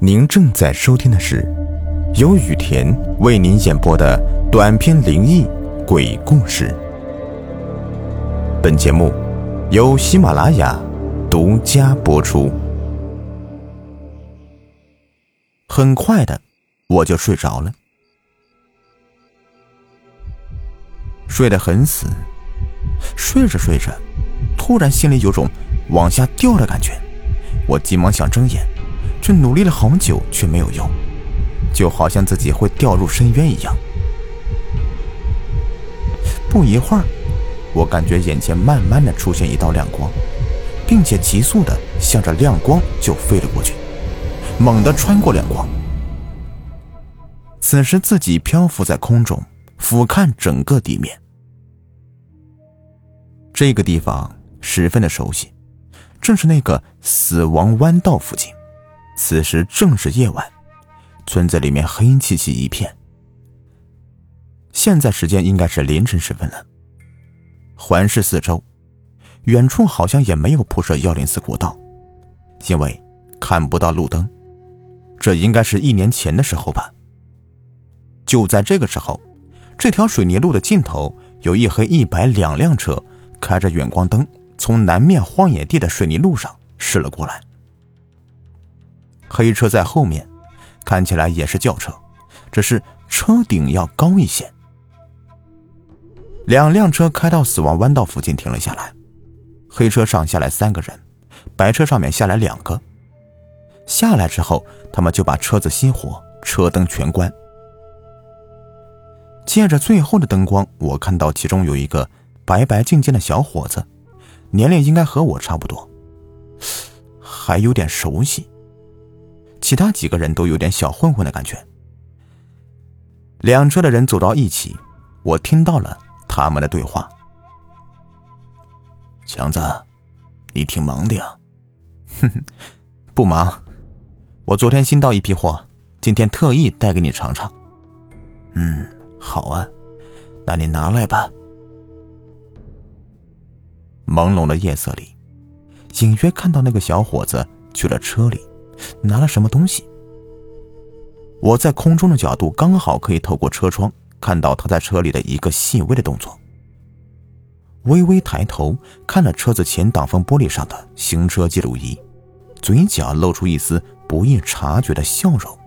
您正在收听的是由雨田为您演播的短篇灵异鬼故事。本节目由喜马拉雅独家播出。很快的，我就睡着了，睡得很死。睡着睡着，突然心里有种往下掉的感觉，我急忙想睁眼。却努力了好久，却没有用，就好像自己会掉入深渊一样。不一会儿，我感觉眼前慢慢的出现一道亮光，并且急速的向着亮光就飞了过去，猛地穿过亮光。此时自己漂浮在空中，俯瞰整个地面。这个地方十分的熟悉，正是那个死亡弯道附近。此时正是夜晚，村子里面黑漆漆一片。现在时间应该是凌晨时分了。环视四周，远处好像也没有铺设幺零四国道，因为看不到路灯。这应该是一年前的时候吧。就在这个时候，这条水泥路的尽头有一黑一白两辆车，开着远光灯，从南面荒野地的水泥路上驶了过来。黑车在后面，看起来也是轿车，只是车顶要高一些。两辆车开到死亡弯道附近停了下来，黑车上下来三个人，白车上面下来两个。下来之后，他们就把车子熄火，车灯全关。借着最后的灯光，我看到其中有一个白白净净的小伙子，年龄应该和我差不多，还有点熟悉。其他几个人都有点小混混的感觉。两车的人走到一起，我听到了他们的对话。强子，你挺忙的呀？哼哼，不忙，我昨天新到一批货，今天特意带给你尝尝。嗯，好啊，那你拿来吧。朦胧的夜色里，隐约看到那个小伙子去了车里。拿了什么东西？我在空中的角度刚好可以透过车窗看到他在车里的一个细微的动作。微微抬头看了车子前挡风玻璃上的行车记录仪，嘴角露出一丝不易察觉的笑容。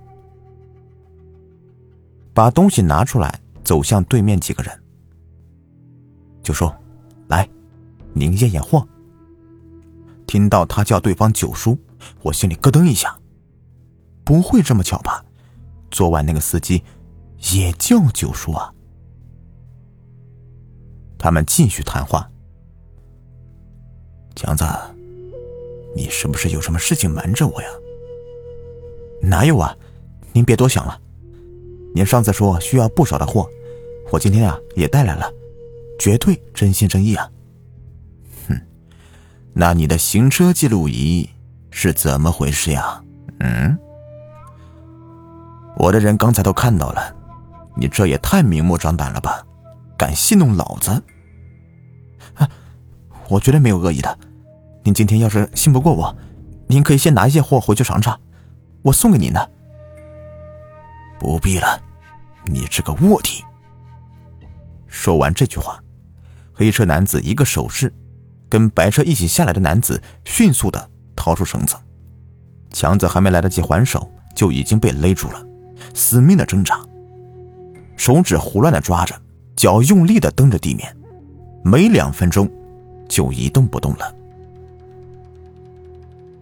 把东西拿出来，走向对面几个人，就说：“来，您验验货。”听到他叫对方九叔。我心里咯噔一下，不会这么巧吧？昨晚那个司机也叫九叔啊。他们继续谈话。强子，你是不是有什么事情瞒着我呀？哪有啊？您别多想了。您上次说需要不少的货，我今天啊也带来了，绝对真心真意啊。哼，那你的行车记录仪？是怎么回事呀？嗯，我的人刚才都看到了，你这也太明目张胆了吧？敢戏弄老子？啊，我绝对没有恶意的。您今天要是信不过我，您可以先拿一些货回去尝尝，我送给您的。不必了，你这个卧底。说完这句话，黑车男子一个手势，跟白车一起下来的男子迅速的。掏出绳子，强子还没来得及还手，就已经被勒住了，死命的挣扎，手指胡乱的抓着，脚用力的蹬着地面，没两分钟就一动不动了。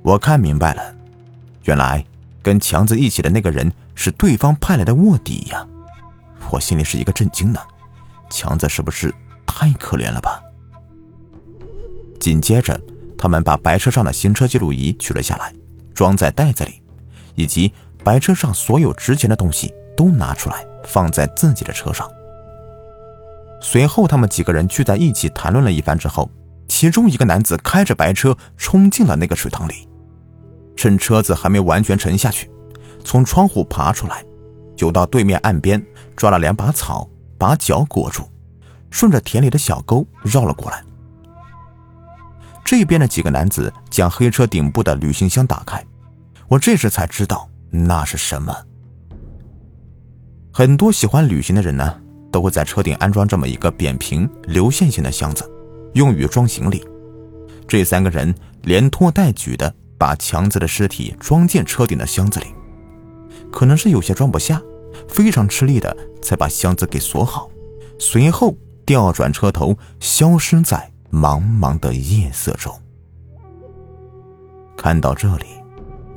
我看明白了，原来跟强子一起的那个人是对方派来的卧底呀！我心里是一个震惊呢，强子是不是太可怜了吧？紧接着。他们把白车上的行车记录仪取了下来，装在袋子里，以及白车上所有值钱的东西都拿出来放在自己的车上。随后，他们几个人聚在一起谈论了一番之后，其中一个男子开着白车冲进了那个水塘里，趁车子还没完全沉下去，从窗户爬出来，就到对面岸边抓了两把草，把脚裹住，顺着田里的小沟绕了过来。这边的几个男子将黑车顶部的旅行箱打开，我这时才知道那是什么？很多喜欢旅行的人呢，都会在车顶安装这么一个扁平流线型的箱子，用于装行李。这三个人连拖带举的把强子的尸体装进车顶的箱子里，可能是有些装不下，非常吃力的才把箱子给锁好，随后调转车头，消失在茫茫的夜色中。看到这里，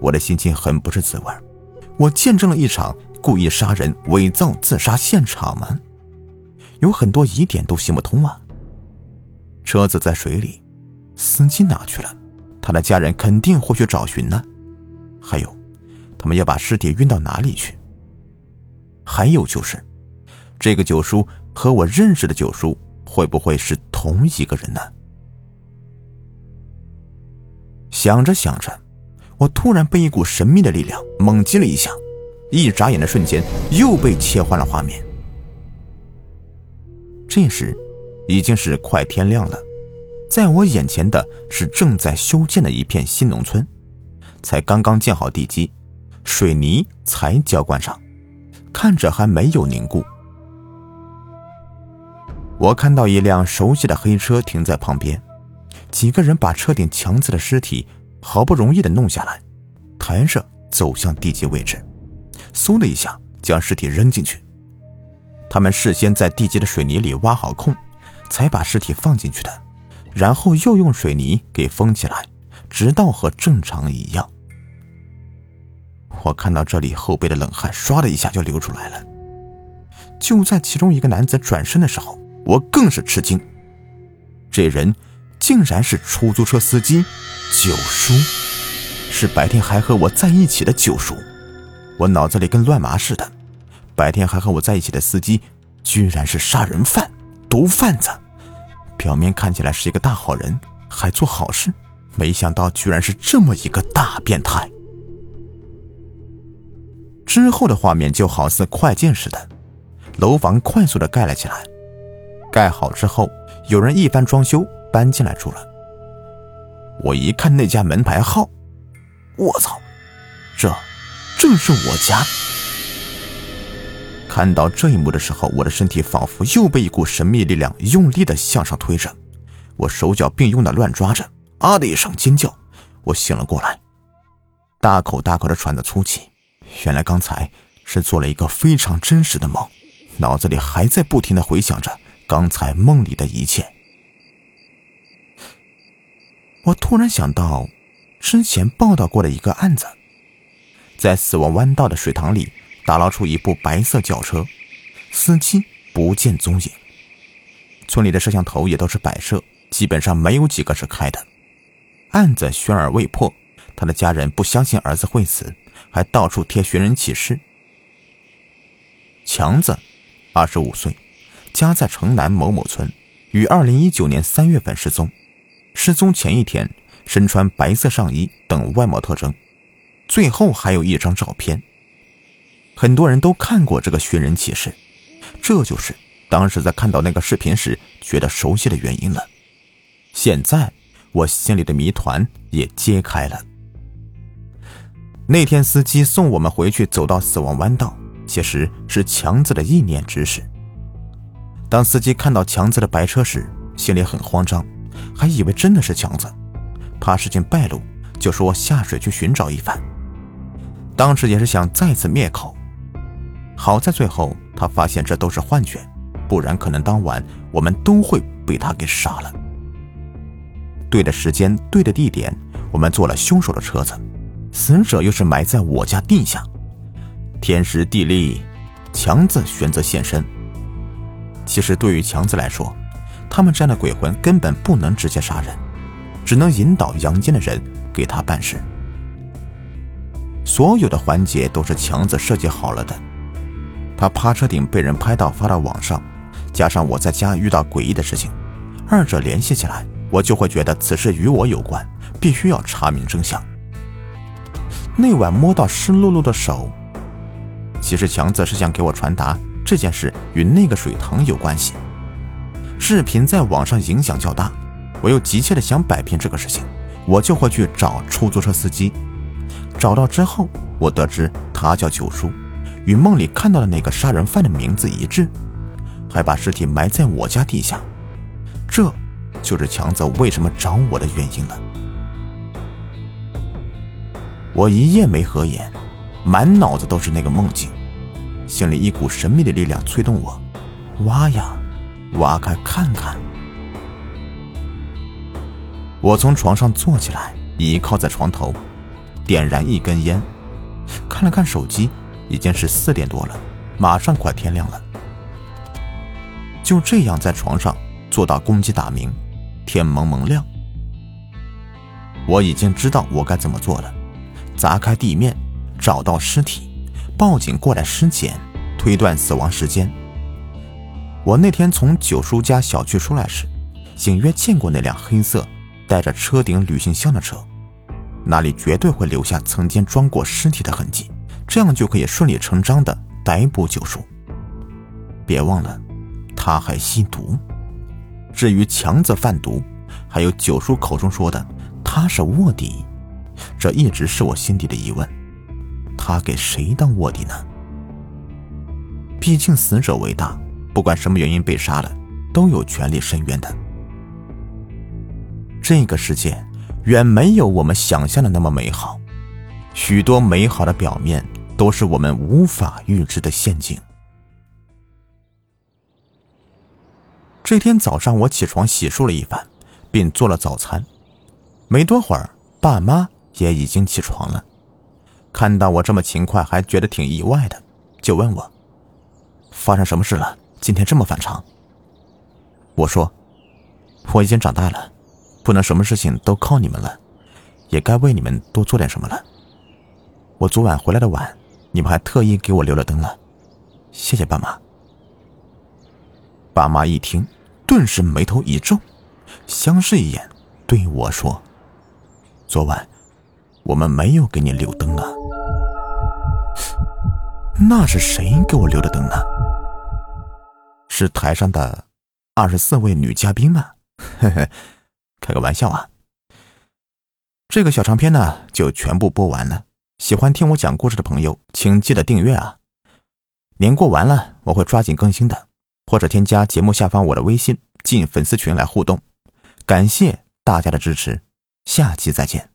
我的心情很不是滋味。我见证了一场故意杀人、伪造自杀现场吗？有很多疑点都行不通啊。车子在水里，司机哪去了？他的家人肯定会去找寻呢。还有，他们要把尸体运到哪里去？还有就是，这个九叔和我认识的九叔会不会是同一个人呢？想着想着，我突然被一股神秘的力量猛击了一下，一眨眼的瞬间又被切换了画面。这时，已经是快天亮了，在我眼前的是正在修建的一片新农村，才刚刚建好地基，水泥才浇灌上，看着还没有凝固。我看到一辆熟悉的黑车停在旁边。几个人把车顶强子的尸体好不容易的弄下来，抬着走向地基位置，嗖的一下将尸体扔进去。他们事先在地基的水泥里挖好空，才把尸体放进去的，然后又用水泥给封起来，直到和正常一样。我看到这里，后背的冷汗唰的一下就流出来了。就在其中一个男子转身的时候，我更是吃惊，这人。竟然是出租车司机九叔，是白天还和我在一起的九叔。我脑子里跟乱麻似的，白天还和我在一起的司机，居然是杀人犯、毒贩子。表面看起来是一个大好人，还做好事，没想到居然是这么一个大变态。之后的画面就好似快进似的，楼房快速的盖了起来。盖好之后，有人一番装修。搬进来住了。我一看那家门牌号，我操，这正是我家。看到这一幕的时候，我的身体仿佛又被一股神秘力量用力的向上推着，我手脚并用的乱抓着，啊的一声尖叫，我醒了过来，大口大口的喘着粗气。原来刚才是做了一个非常真实的梦，脑子里还在不停的回想着刚才梦里的一切。我突然想到，之前报道过的一个案子，在死亡弯道的水塘里打捞出一部白色轿车，司机不见踪影。村里的摄像头也都是摆设，基本上没有几个是开的。案子悬而未破，他的家人不相信儿子会死，还到处贴寻人启事。强子，二十五岁，家在城南某某村，于二零一九年三月份失踪。失踪前一天，身穿白色上衣等外貌特征，最后还有一张照片。很多人都看过这个寻人启事，这就是当时在看到那个视频时觉得熟悉的原因了。现在我心里的谜团也揭开了。那天司机送我们回去，走到死亡弯道，其实是强子的意念指使。当司机看到强子的白车时，心里很慌张。还以为真的是强子，怕事情败露，就说下水去寻找一番。当时也是想再次灭口，好在最后他发现这都是幻觉，不然可能当晚我们都会被他给杀了。对的时间，对的地点，我们坐了凶手的车子，死者又是埋在我家地下。天时地利，强子选择现身。其实对于强子来说，他们这样的鬼魂根本不能直接杀人，只能引导阳间的人给他办事。所有的环节都是强子设计好了的。他趴车顶被人拍到发到网上，加上我在家遇到诡异的事情，二者联系起来，我就会觉得此事与我有关，必须要查明真相。那晚摸到湿漉漉的手，其实强子是想给我传达这件事与那个水塘有关系。视频在网上影响较大，我又急切的想摆平这个事情，我就会去找出租车司机。找到之后，我得知他叫九叔，与梦里看到的那个杀人犯的名字一致，还把尸体埋在我家地下。这，就是强子为什么找我的原因了。我一夜没合眼，满脑子都是那个梦境，心里一股神秘的力量催动我，挖呀，挖开看看。我从床上坐起来，倚靠在床头，点燃一根烟，看了看手机，已经是四点多了，马上快天亮了。就这样在床上坐到公鸡打鸣，天蒙蒙亮。我已经知道我该怎么做了。砸开地面，找到尸体，报警过来尸检，推断死亡时间。我那天从九叔家小区出来时，隐约见过那辆黑色带着车顶旅行箱的车，那里绝对会留下曾经装过尸体的痕迹，这样就可以顺理成章的逮捕九叔。别忘了，他还吸毒。至于强子贩毒，还有九叔口中说的他是卧底。这一直是我心底的疑问，他给谁当卧底呢？毕竟死者为大，不管什么原因被杀了，都有权利申冤的。这个世界远没有我们想象的那么美好，许多美好的表面都是我们无法预知的陷阱。这天早上，我起床洗漱了一番，并做了早餐，没多会儿，爸妈。也已经起床了，看到我这么勤快，还觉得挺意外的，就问我发生什么事了？今天这么反常。我说我已经长大了，不能什么事情都靠你们了，也该为你们多做点什么了。我昨晚回来的晚，你们还特意给我留了灯了，谢谢爸妈。爸妈一听，顿时眉头一皱，相视一眼，对我说：“昨晚。”我们没有给你留灯啊，那是谁给我留的灯呢？是台上的二十四位女嘉宾吗？嘿嘿，开个玩笑啊。这个小长篇呢就全部播完了。喜欢听我讲故事的朋友，请记得订阅啊。年过完了，我会抓紧更新的，或者添加节目下方我的微信进粉丝群来互动。感谢大家的支持，下期再见。